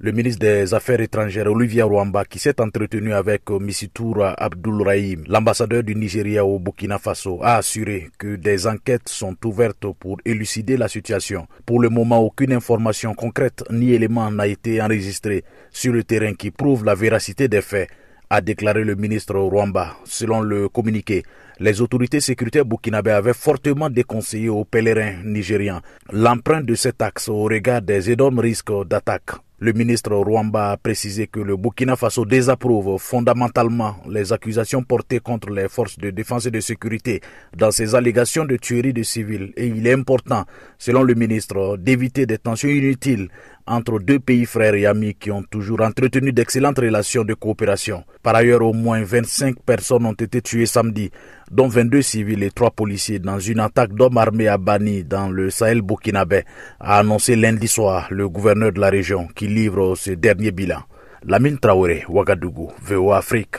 Le ministre des Affaires étrangères Olivier Rwamba, qui s'est entretenu avec Missitoura Abdul Rahim, l'ambassadeur du Nigeria au Burkina Faso, a assuré que des enquêtes sont ouvertes pour élucider la situation. Pour le moment, aucune information concrète ni élément n'a été enregistré sur le terrain qui prouve la véracité des faits a déclaré le ministre Rwamba. Selon le communiqué, les autorités sécuritaires burkinabées avaient fortement déconseillé aux pèlerins nigérians l'empreinte de cet axe au regard des énormes risques d'attaque le ministre Rwamba a précisé que le Burkina Faso désapprouve fondamentalement les accusations portées contre les forces de défense et de sécurité dans ces allégations de tuerie de civils et il est important, selon le ministre, d'éviter des tensions inutiles entre deux pays frères et amis qui ont toujours entretenu d'excellentes relations de coopération. Par ailleurs, au moins 25 personnes ont été tuées samedi, dont 22 civils et 3 policiers dans une attaque d'hommes armés à Bani dans le Sahel burkinabé, a annoncé lundi soir le gouverneur de la région qui livre ce dernier bilan. Lamine Traoré, Ouagadougou, VO Afrique.